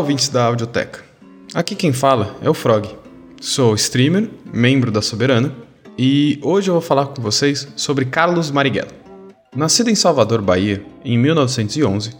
ouvintes da Audioteca. Aqui quem fala é o Frog. Sou streamer, membro da Soberana, e hoje eu vou falar com vocês sobre Carlos Marighella. Nascido em Salvador, Bahia, em 1911,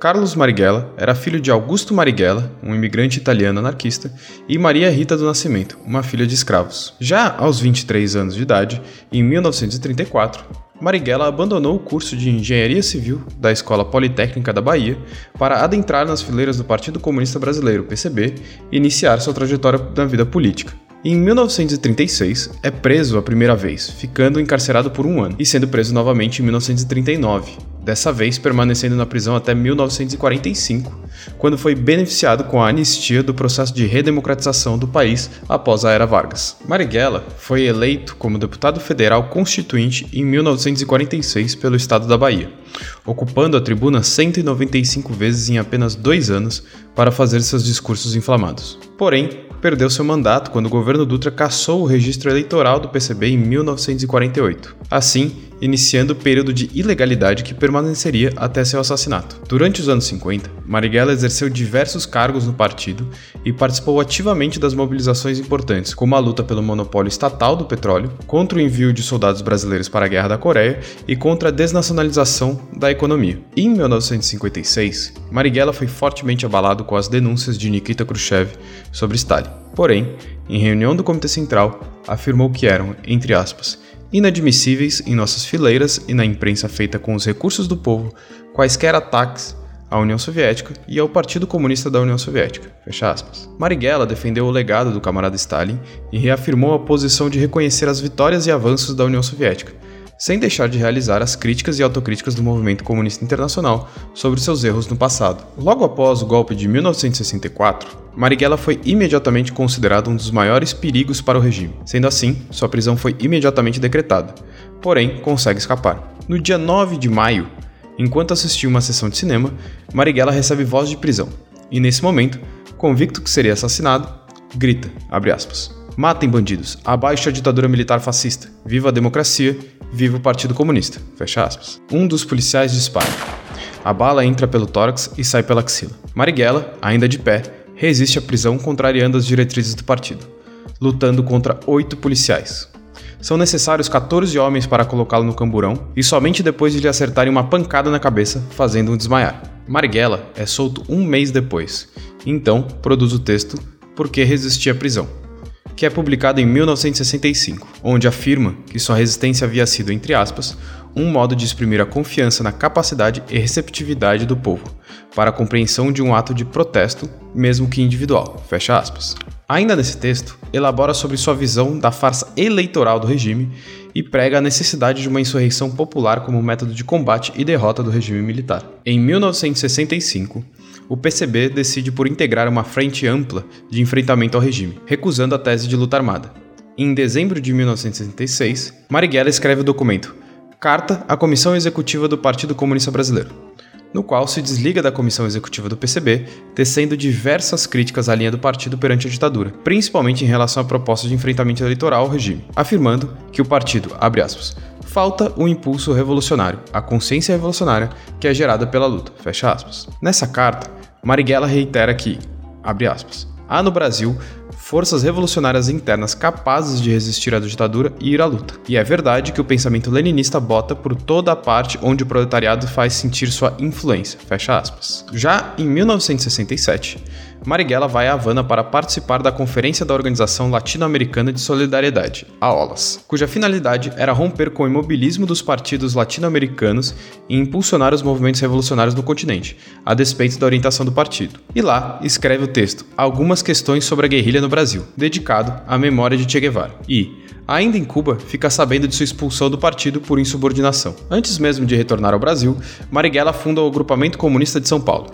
Carlos Marighella era filho de Augusto Marighella, um imigrante italiano anarquista, e Maria Rita do Nascimento, uma filha de escravos. Já aos 23 anos de idade, em 1934, Marighella abandonou o curso de Engenharia Civil da Escola Politécnica da Bahia para adentrar nas fileiras do Partido Comunista Brasileiro, PCB, e iniciar sua trajetória na vida política. Em 1936, é preso a primeira vez, ficando encarcerado por um ano, e sendo preso novamente em 1939, dessa vez permanecendo na prisão até 1945, quando foi beneficiado com a anistia do processo de redemocratização do país após a Era Vargas. Marighella foi eleito como deputado federal constituinte em 1946 pelo estado da Bahia, ocupando a tribuna 195 vezes em apenas dois anos para fazer seus discursos inflamados. Porém, perdeu seu mandato quando o governo Dutra cassou o registro eleitoral do PCB em 1948, assim iniciando o período de ilegalidade que permaneceria até seu assassinato. Durante os anos 50, Marighella exerceu diversos cargos no partido e participou ativamente das mobilizações importantes, como a luta pelo monopólio estatal do petróleo, contra o envio de soldados brasileiros para a Guerra da Coreia e contra a desnacionalização da economia. Em 1956, Marighella foi fortemente abalado com as denúncias de Nikita Khrushchev sobre Stalin. Porém, em reunião do Comitê Central, afirmou que eram, entre aspas, inadmissíveis em nossas fileiras e na imprensa feita com os recursos do povo quaisquer ataques à União Soviética e ao Partido Comunista da União Soviética. Marighella defendeu o legado do camarada Stalin e reafirmou a posição de reconhecer as vitórias e avanços da União Soviética, sem deixar de realizar as críticas e autocríticas do movimento comunista internacional sobre seus erros no passado. Logo após o golpe de 1964, Marighella foi imediatamente considerado um dos maiores perigos para o regime. Sendo assim, sua prisão foi imediatamente decretada, porém consegue escapar. No dia 9 de maio, enquanto assistia uma sessão de cinema, Marighella recebe voz de prisão, e nesse momento, convicto que seria assassinado, grita, aspas, Matem bandidos, abaixo a ditadura militar fascista, viva a democracia Viva o Partido Comunista. Fecha aspas. Um dos policiais dispara. A bala entra pelo tórax e sai pela axila. Marighella, ainda de pé, resiste à prisão contrariando as diretrizes do partido, lutando contra oito policiais. São necessários 14 homens para colocá-lo no camburão e somente depois de lhe acertarem uma pancada na cabeça, fazendo-o desmaiar. Marighella é solto um mês depois, então produz o texto Por que resistir à prisão? Que é publicado em 1965, onde afirma que sua resistência havia sido, entre aspas, um modo de exprimir a confiança na capacidade e receptividade do povo para a compreensão de um ato de protesto, mesmo que individual. Fecha aspas. Ainda nesse texto, elabora sobre sua visão da farsa eleitoral do regime e prega a necessidade de uma insurreição popular como método de combate e derrota do regime militar. Em 1965, o PCB decide por integrar uma frente ampla de enfrentamento ao regime, recusando a tese de luta armada. Em dezembro de 1966, Marighella escreve o documento Carta à Comissão Executiva do Partido Comunista Brasileiro, no qual se desliga da comissão executiva do PCB, tecendo diversas críticas à linha do partido perante a ditadura, principalmente em relação à proposta de enfrentamento eleitoral ao regime, afirmando que o partido, abre aspas, falta o impulso revolucionário, a consciência revolucionária que é gerada pela luta. Fecha aspas. Nessa carta, Marighella reitera que, abre aspas, há no Brasil forças revolucionárias internas capazes de resistir à ditadura e ir à luta. E é verdade que o pensamento leninista bota por toda a parte onde o proletariado faz sentir sua influência. Fecha aspas. Já em 1967, Marighella vai a Havana para participar da Conferência da Organização Latino-Americana de Solidariedade, a OLAS, cuja finalidade era romper com o imobilismo dos partidos latino-americanos e impulsionar os movimentos revolucionários no continente, a despeito da orientação do partido. E lá escreve o texto Algumas questões sobre a guerrilha no Brasil, dedicado à memória de Che Guevara. E, ainda em Cuba, fica sabendo de sua expulsão do partido por insubordinação. Antes mesmo de retornar ao Brasil, Marighella funda o Agrupamento Comunista de São Paulo,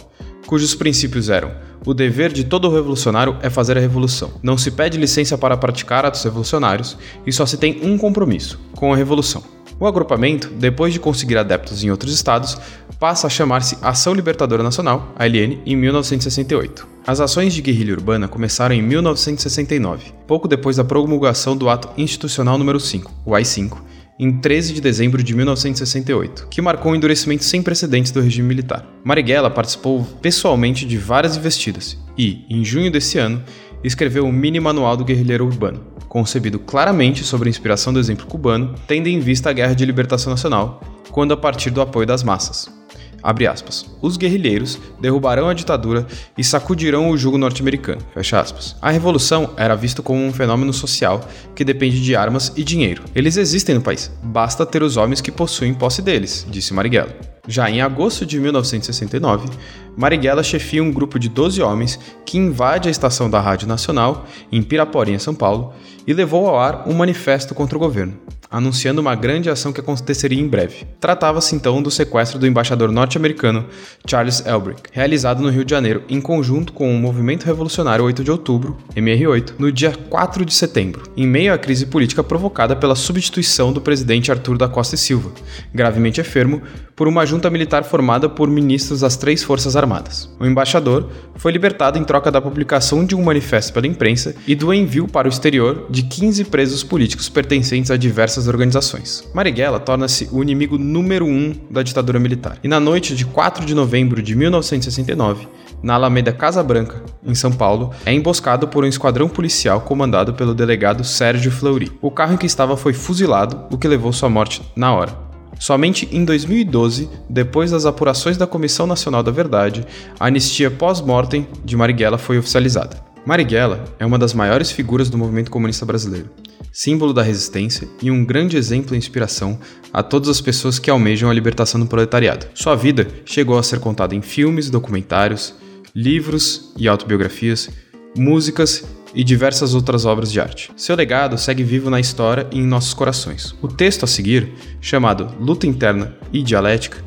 cujos princípios eram o dever de todo revolucionário é fazer a revolução. Não se pede licença para praticar atos revolucionários e só se tem um compromisso: com a revolução. O agrupamento, depois de conseguir adeptos em outros estados, passa a chamar-se Ação Libertadora Nacional, ALN, em 1968. As ações de guerrilha urbana começaram em 1969, pouco depois da promulgação do Ato Institucional número 5, o AI-5, em 13 de dezembro de 1968, que marcou um endurecimento sem precedentes do regime militar. Marighella participou pessoalmente de várias investidas e, em junho desse ano, escreveu o Mini Manual do Guerrilheiro Urbano, concebido claramente sobre a inspiração do exemplo cubano, tendo em vista a Guerra de Libertação Nacional, quando a partir do apoio das massas. Abre aspas. Os guerrilheiros derrubarão a ditadura e sacudirão o jugo norte-americano. Fecha aspas. A revolução era vista como um fenômeno social que depende de armas e dinheiro. Eles existem no país. Basta ter os homens que possuem posse deles, disse Marighella. Já em agosto de 1969, Marighella chefia um grupo de 12 homens que invade a estação da Rádio Nacional, em Piraporinha, São Paulo, e levou ao ar um manifesto contra o governo anunciando uma grande ação que aconteceria em breve. Tratava-se então do sequestro do embaixador norte-americano Charles Elbrick, realizado no Rio de Janeiro em conjunto com o Movimento Revolucionário 8 de Outubro, MR8, no dia 4 de setembro, em meio à crise política provocada pela substituição do presidente Arthur da Costa e Silva, gravemente enfermo, por uma junta militar formada por ministros das três Forças Armadas. O embaixador foi libertado em troca da publicação de um manifesto pela imprensa e do envio para o exterior de 15 presos políticos pertencentes a diversas essas organizações. Marighella torna-se o inimigo número um da ditadura militar. E na noite de 4 de novembro de 1969, na Alameda Casa Branca, em São Paulo, é emboscado por um esquadrão policial comandado pelo delegado Sérgio Fleury. O carro em que estava foi fuzilado, o que levou sua morte na hora. Somente em 2012, depois das apurações da Comissão Nacional da Verdade, a anistia pós-mortem de Marighella foi oficializada. Marighella é uma das maiores figuras do movimento comunista brasileiro símbolo da resistência e um grande exemplo e inspiração a todas as pessoas que almejam a libertação do proletariado. Sua vida chegou a ser contada em filmes, documentários, livros e autobiografias, músicas e diversas outras obras de arte. Seu legado segue vivo na história e em nossos corações. O texto a seguir, chamado Luta Interna e Dialética,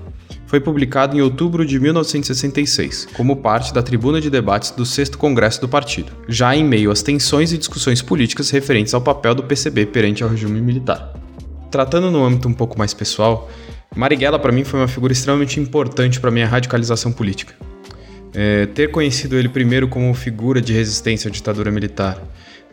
foi publicado em outubro de 1966, como parte da tribuna de debates do 6 Congresso do Partido, já em meio às tensões e discussões políticas referentes ao papel do PCB perante ao regime militar. Tratando no âmbito um pouco mais pessoal, Marighella para mim foi uma figura extremamente importante para minha radicalização política. É, ter conhecido ele primeiro como figura de resistência à ditadura militar,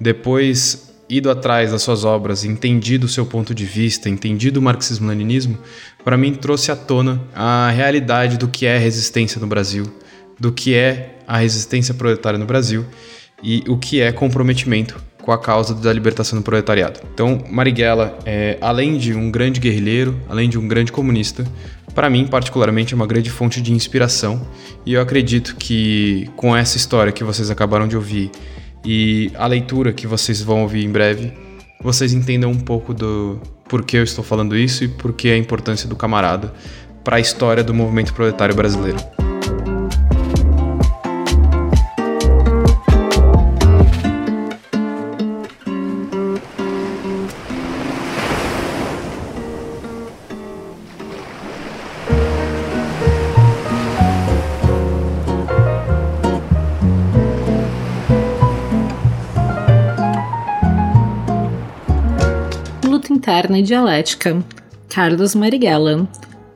depois ido atrás das suas obras, entendido o seu ponto de vista, entendido o marxismo-leninismo, para mim trouxe à tona a realidade do que é resistência no Brasil, do que é a resistência proletária no Brasil e o que é comprometimento com a causa da libertação do proletariado. Então, Marighella, é, além de um grande guerrilheiro, além de um grande comunista, para mim, particularmente, é uma grande fonte de inspiração e eu acredito que com essa história que vocês acabaram de ouvir e a leitura que vocês vão ouvir em breve, vocês entendam um pouco do porquê eu estou falando isso e por que a importância do camarada para a história do movimento proletário brasileiro. Interna e Dialética, Carlos Marighella,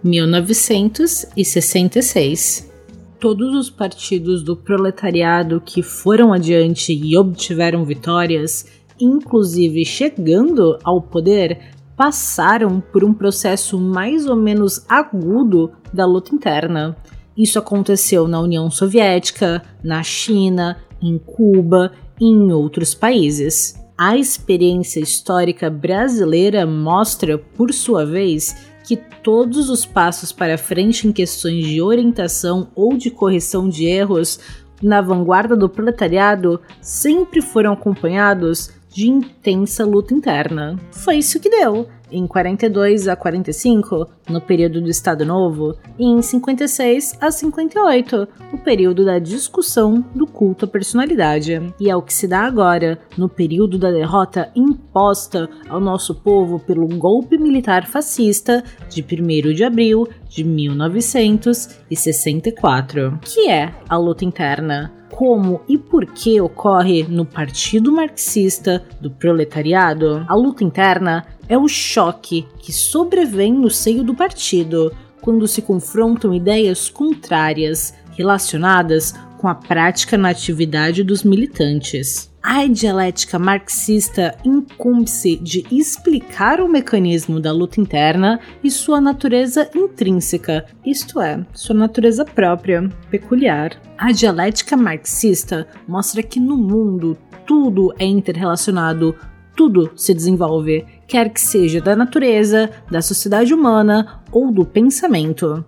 1966. Todos os partidos do proletariado que foram adiante e obtiveram vitórias, inclusive chegando ao poder, passaram por um processo mais ou menos agudo da luta interna. Isso aconteceu na União Soviética, na China, em Cuba e em outros países. A experiência histórica brasileira mostra, por sua vez, que todos os passos para frente em questões de orientação ou de correção de erros na vanguarda do proletariado sempre foram acompanhados de intensa luta interna. Foi isso que deu em 42 a 45, no período do Estado Novo, e em 56 a 58, o período da discussão do culto à personalidade. E é o que se dá agora, no período da derrota imposta ao nosso povo pelo golpe militar fascista de 1 de abril de 1964, que é a luta interna. Como e por que ocorre no Partido Marxista do Proletariado, a luta interna é o choque que sobrevém no seio do partido quando se confrontam ideias contrárias relacionadas com a prática na atividade dos militantes. A dialética marxista incumbe-se de explicar o mecanismo da luta interna e sua natureza intrínseca, isto é, sua natureza própria, peculiar. A dialética marxista mostra que no mundo tudo é interrelacionado, tudo se desenvolve, quer que seja da natureza, da sociedade humana ou do pensamento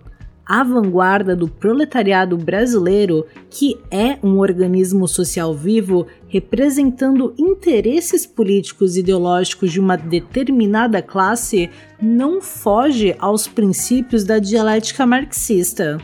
a vanguarda do proletariado brasileiro, que é um organismo social vivo representando interesses políticos e ideológicos de uma determinada classe, não foge aos princípios da dialética marxista.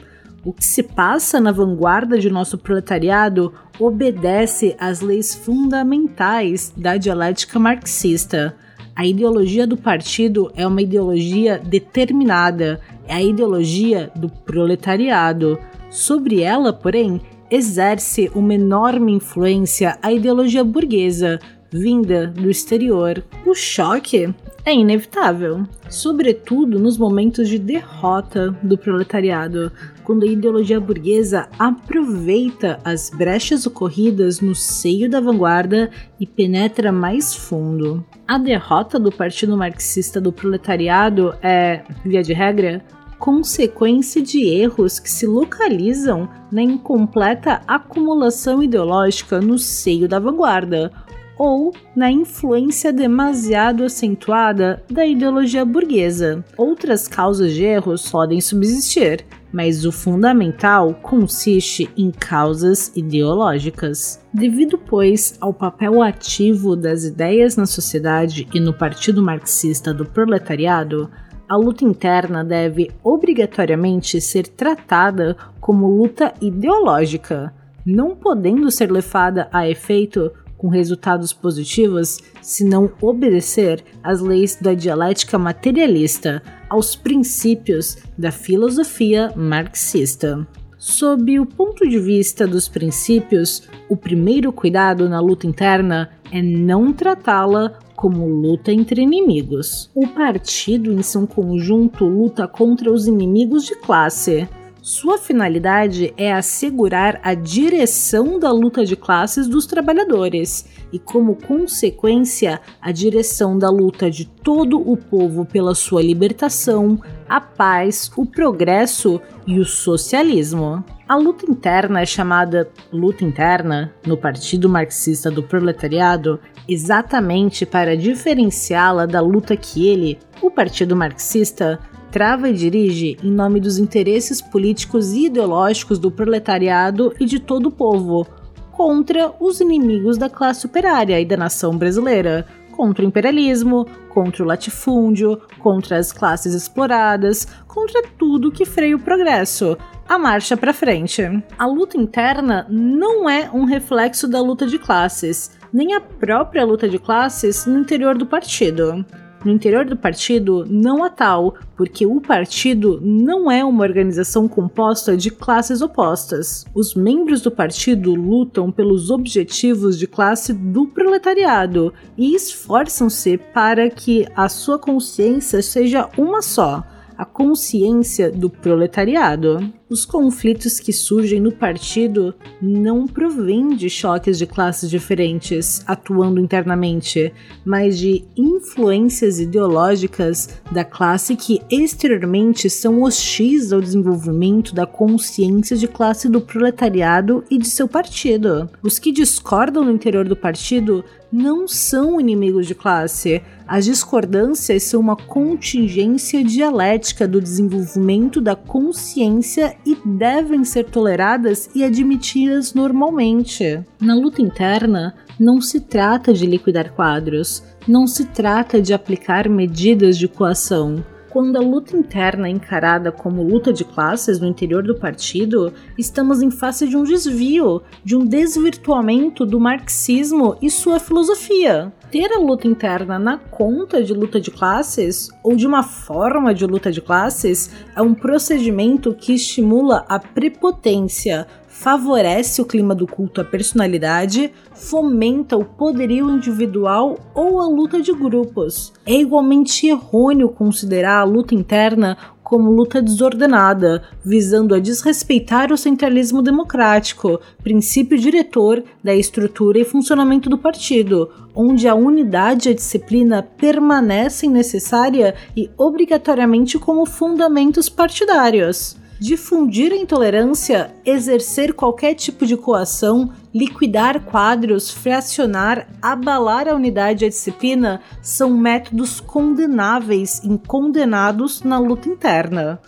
O que se passa na vanguarda de nosso proletariado obedece às leis fundamentais da dialética marxista. A ideologia do partido é uma ideologia determinada, é a ideologia do proletariado. Sobre ela, porém, exerce uma enorme influência a ideologia burguesa, vinda do exterior. O choque é inevitável, sobretudo nos momentos de derrota do proletariado, quando a ideologia burguesa aproveita as brechas ocorridas no seio da vanguarda e penetra mais fundo. A derrota do Partido Marxista do Proletariado é, via de regra, consequência de erros que se localizam na incompleta acumulação ideológica no seio da vanguarda ou na influência demasiado acentuada da ideologia burguesa. Outras causas de erros podem subsistir, mas o fundamental consiste em causas ideológicas. Devido, pois, ao papel ativo das ideias na sociedade e no Partido Marxista do Proletariado, a luta interna deve obrigatoriamente ser tratada como luta ideológica, não podendo ser levada a efeito com resultados positivos se não obedecer às leis da dialética materialista, aos princípios da filosofia marxista. Sob o ponto de vista dos princípios, o primeiro cuidado na luta interna é não tratá-la como luta entre inimigos. O partido, em seu conjunto, luta contra os inimigos de classe. Sua finalidade é assegurar a direção da luta de classes dos trabalhadores e, como consequência, a direção da luta de todo o povo pela sua libertação, a paz, o progresso e o socialismo. A luta interna é chamada luta interna no Partido Marxista do Proletariado exatamente para diferenciá-la da luta que ele, o Partido Marxista, trava e dirige em nome dos interesses políticos e ideológicos do proletariado e de todo o povo, contra os inimigos da classe operária e da nação brasileira, contra o imperialismo, contra o latifúndio, contra as classes exploradas, contra tudo que freia o progresso, a marcha para frente. A luta interna não é um reflexo da luta de classes, nem a própria luta de classes no interior do partido. No interior do partido não há tal, porque o partido não é uma organização composta de classes opostas. Os membros do partido lutam pelos objetivos de classe do proletariado e esforçam-se para que a sua consciência seja uma só a consciência do proletariado. Os conflitos que surgem no partido não provêm de choques de classes diferentes atuando internamente, mas de influências ideológicas da classe que exteriormente são hostis ao desenvolvimento da consciência de classe do proletariado e de seu partido. Os que discordam no interior do partido não são inimigos de classe. As discordâncias são uma contingência dialética do desenvolvimento da consciência e devem ser toleradas e admitidas normalmente. Na luta interna, não se trata de liquidar quadros, não se trata de aplicar medidas de coação quando a luta interna é encarada como luta de classes no interior do partido, estamos em face de um desvio, de um desvirtuamento do marxismo e sua filosofia. Ter a luta interna na conta de luta de classes ou de uma forma de luta de classes é um procedimento que estimula a prepotência, favorece o clima do culto à personalidade, fomenta o poderio individual ou a luta de grupos. É igualmente errôneo considerar a luta interna como luta desordenada, visando a desrespeitar o centralismo democrático, princípio diretor da estrutura e funcionamento do partido, onde a unidade e a disciplina permanecem necessária e obrigatoriamente como fundamentos partidários difundir a intolerância, exercer qualquer tipo de coação, liquidar quadros, fracionar, abalar a unidade e a disciplina são métodos condenáveis e condenados na luta interna.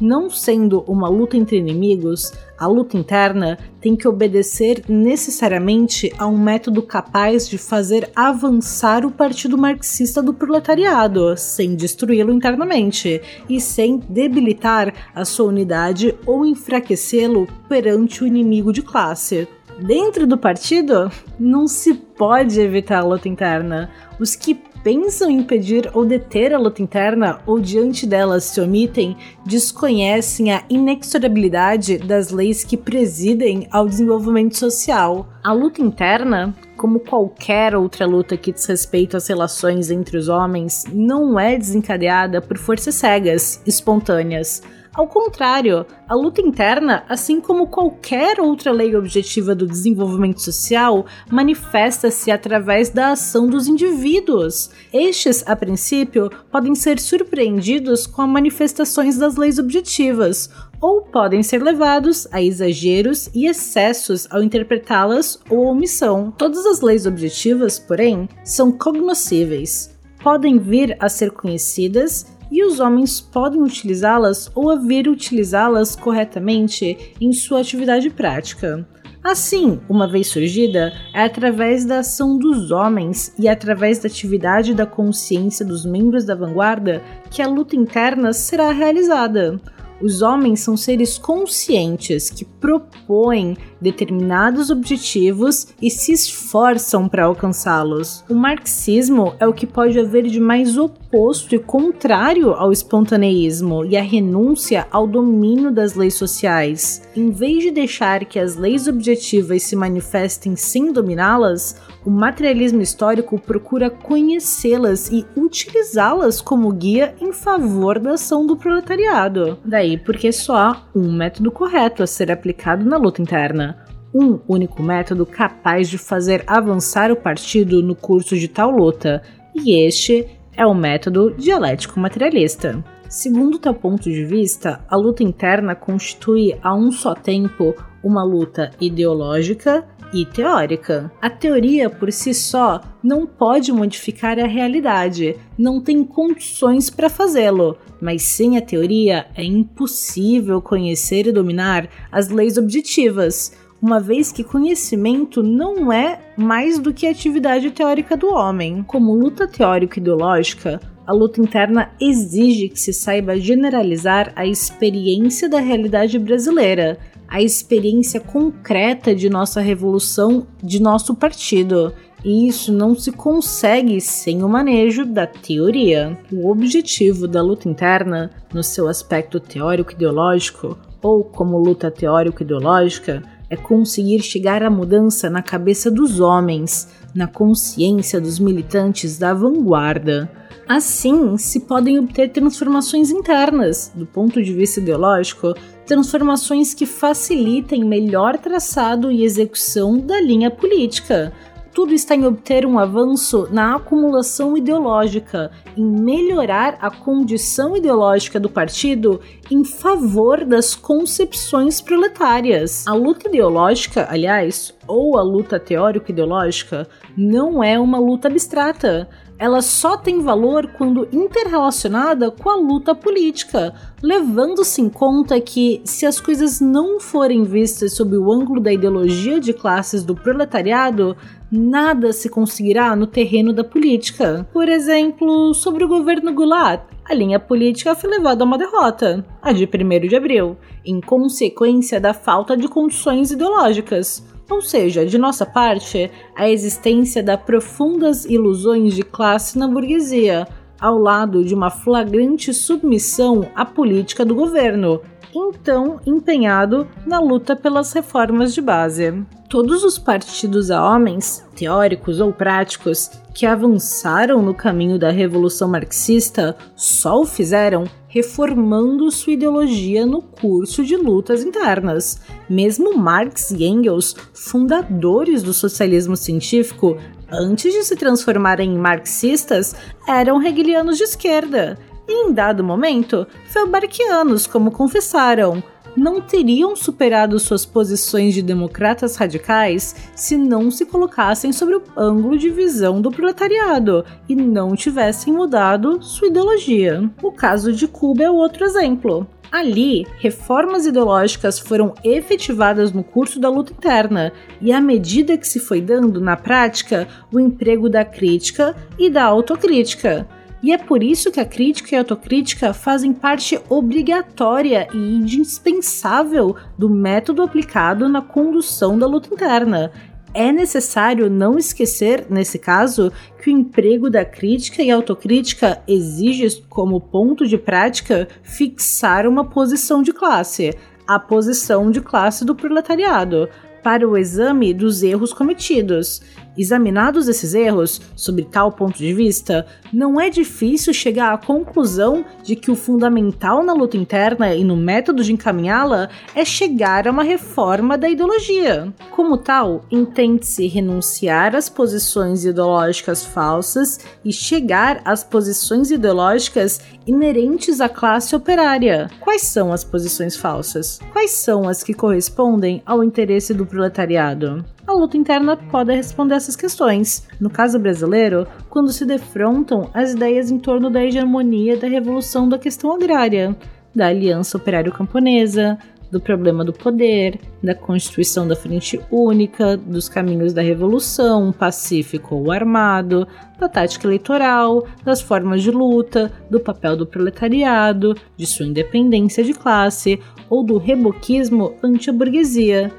Não sendo uma luta entre inimigos, a luta interna tem que obedecer necessariamente a um método capaz de fazer avançar o partido marxista do proletariado, sem destruí-lo internamente e sem debilitar a sua unidade ou enfraquecê-lo perante o inimigo de classe. Dentro do partido, não se pode evitar a luta interna. Os que pensam em impedir ou deter a luta interna ou diante delas se omitem, desconhecem a inexorabilidade das leis que presidem ao desenvolvimento social. A luta interna, como qualquer outra luta que diz respeito às relações entre os homens, não é desencadeada por forças cegas, espontâneas ao contrário, a luta interna, assim como qualquer outra lei objetiva do desenvolvimento social, manifesta-se através da ação dos indivíduos. Estes, a princípio, podem ser surpreendidos com as manifestações das leis objetivas, ou podem ser levados a exageros e excessos ao interpretá-las ou omissão. Todas as leis objetivas, porém, são cognoscíveis. Podem vir a ser conhecidas e os homens podem utilizá-las ou haver utilizá-las corretamente em sua atividade prática. Assim, uma vez surgida, é através da ação dos homens e através da atividade da consciência dos membros da vanguarda que a luta interna será realizada. Os homens são seres conscientes que propõem determinados objetivos e se esforçam para alcançá-los. O marxismo é o que pode haver de mais oposto e contrário ao espontaneísmo e à renúncia ao domínio das leis sociais. Em vez de deixar que as leis objetivas se manifestem sem dominá-las, o materialismo histórico procura conhecê-las e utilizá-las como guia em favor da ação do proletariado. Daí porque só há um método correto a ser aplicado na luta interna. Um único método capaz de fazer avançar o partido no curso de tal luta, e este é o método dialético materialista. Segundo tal ponto de vista, a luta interna constitui a um só tempo uma luta ideológica e teórica. A teoria por si só não pode modificar a realidade, não tem condições para fazê-lo, mas sem a teoria é impossível conhecer e dominar as leis objetivas, uma vez que conhecimento não é mais do que a atividade teórica do homem. Como luta teórico-ideológica, a luta interna exige que se saiba generalizar a experiência da realidade brasileira, a experiência concreta de nossa revolução, de nosso partido. E isso não se consegue sem o manejo da teoria. O objetivo da luta interna, no seu aspecto teórico-ideológico, ou como luta teórico-ideológica, é conseguir chegar à mudança na cabeça dos homens, na consciência dos militantes da vanguarda. Assim, se podem obter transformações internas, do ponto de vista ideológico, transformações que facilitem melhor traçado e execução da linha política. Tudo está em obter um avanço na acumulação ideológica, em melhorar a condição ideológica do partido em favor das concepções proletárias. A luta ideológica, aliás, ou a luta teórico-ideológica, não é uma luta abstrata ela só tem valor quando interrelacionada com a luta política, levando-se em conta que, se as coisas não forem vistas sob o ângulo da ideologia de classes do proletariado, nada se conseguirá no terreno da política. Por exemplo, sobre o governo Goulart, a linha política foi levada a uma derrota, a de 1 de abril, em consequência da falta de condições ideológicas ou seja, de nossa parte, a existência da profundas ilusões de classe na burguesia, ao lado de uma flagrante submissão à política do governo, então empenhado na luta pelas reformas de base. Todos os partidos a homens, teóricos ou práticos, que avançaram no caminho da revolução marxista só o fizeram reformando sua ideologia no curso de lutas internas. Mesmo Marx e Engels, fundadores do socialismo científico, antes de se transformarem em marxistas, eram hegelianos de esquerda e, em dado momento, felbarquianos, como confessaram. Não teriam superado suas posições de democratas radicais se não se colocassem sobre o ângulo de visão do proletariado e não tivessem mudado sua ideologia. O caso de Cuba é outro exemplo. Ali, reformas ideológicas foram efetivadas no curso da luta interna, e à medida que se foi dando, na prática, o emprego da crítica e da autocrítica. E é por isso que a crítica e a autocrítica fazem parte obrigatória e indispensável do método aplicado na condução da luta interna. É necessário não esquecer, nesse caso, que o emprego da crítica e autocrítica exige como ponto de prática fixar uma posição de classe, a posição de classe do proletariado, para o exame dos erros cometidos. Examinados esses erros, sob tal ponto de vista, não é difícil chegar à conclusão de que o fundamental na luta interna e no método de encaminhá-la é chegar a uma reforma da ideologia. Como tal, entende-se renunciar às posições ideológicas falsas e chegar às posições ideológicas inerentes à classe operária. Quais são as posições falsas? Quais são as que correspondem ao interesse do proletariado? A luta interna pode responder essas questões. No caso brasileiro, quando se defrontam as ideias em torno da hegemonia da revolução da questão agrária, da aliança operário-camponesa, do problema do poder, da constituição da frente única, dos caminhos da revolução, pacífico ou armado, da tática eleitoral, das formas de luta, do papel do proletariado, de sua independência de classe ou do reboquismo anti-burguesia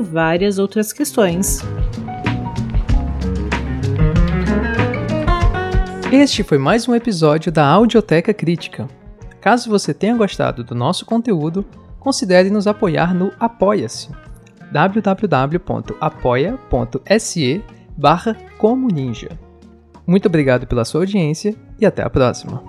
várias outras questões. Este foi mais um episódio da Audioteca Crítica. Caso você tenha gostado do nosso conteúdo, considere nos apoiar no Apoia-se www.apoia.se barra Muito obrigado pela sua audiência e até a próxima.